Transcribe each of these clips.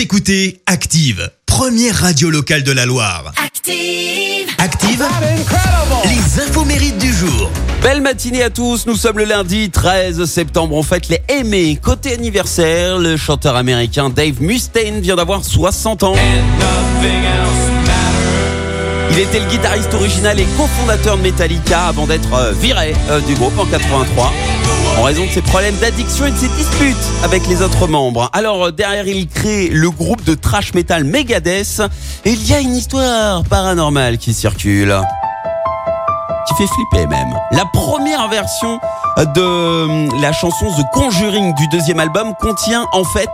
Vous écoutez Active, première radio locale de la Loire. Active. Active, les infos mérites du jour. Belle matinée à tous, nous sommes le lundi 13 septembre, on fête les aimés. Côté anniversaire, le chanteur américain Dave Mustaine vient d'avoir 60 ans. Il était le guitariste original et cofondateur de Metallica avant d'être euh, viré euh, du groupe en 83 en raison de ses problèmes d'addiction et de ses disputes avec les autres membres. Alors euh, derrière il crée le groupe de trash metal Megadeth et il y a une histoire paranormale qui circule qui fait flipper même. La première version de la chanson The Conjuring du deuxième album contient en fait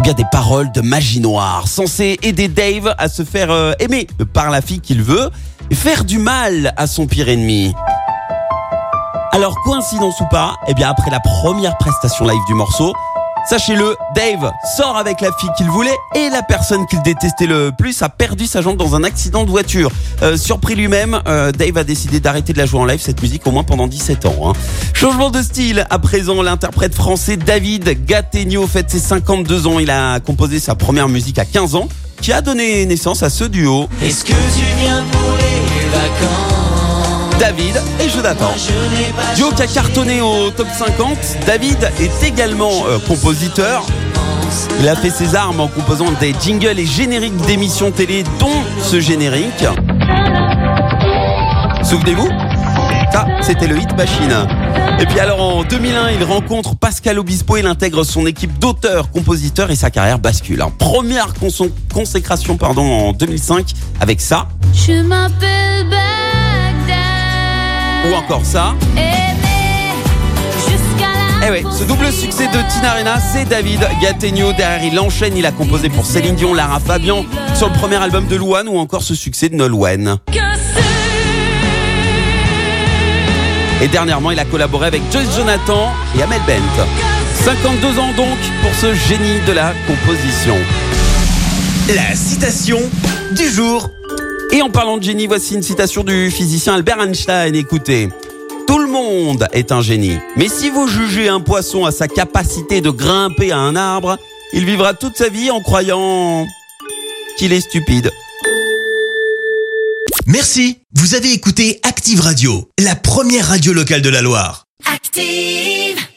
eh bien des paroles de magie noire censées aider Dave à se faire euh, aimer par la fille qu'il veut et faire du mal à son pire ennemi. Alors coïncidence ou pas, eh bien après la première prestation live du morceau, Sachez-le, Dave sort avec la fille qu'il voulait et la personne qu'il détestait le plus a perdu sa jambe dans un accident de voiture. Euh, surpris lui-même, euh, Dave a décidé d'arrêter de la jouer en live cette musique au moins pendant 17 ans. hein. Changement de style, à présent l'interprète français David Gattegno fête ses 52 ans. Il a composé sa première musique à 15 ans qui a donné naissance à ce duo. Est-ce que tu viens pour les vacances? David Jonathan. Duo qui a cartonné au top 50, David est également euh, compositeur. Il a fait ses armes en composant des jingles et génériques d'émissions télé, dont ce générique. Souvenez-vous? Ça, c'était le hit machine. Et puis alors en 2001, il rencontre Pascal Obispo, il intègre son équipe d'auteurs, compositeurs et sa carrière bascule. hein. Première consécration pardon, en 2005 avec ça, Je m'appelle. Encore ça. Eh ouais, ce double succès de Tina Arena, c'est David Gattegno. Derrière, il enchaîne, il a composé pour Céline Dion, Lara Fabian, sur le premier album de Louane ou encore ce succès de Nolwenn. Et dernièrement, il a collaboré avec Joyce Jonathan et Amel Bent. 52 ans donc pour ce génie de la composition. La citation du jour. Et en parlant de génie, voici une citation du physicien Albert Einstein. Écoutez. Tout le monde est un génie. Mais si vous jugez un poisson à sa capacité de grimper à un arbre, il vivra toute sa vie en croyant qu'il est stupide. Merci. Vous avez écouté Active Radio, la première radio locale de la Loire. Active.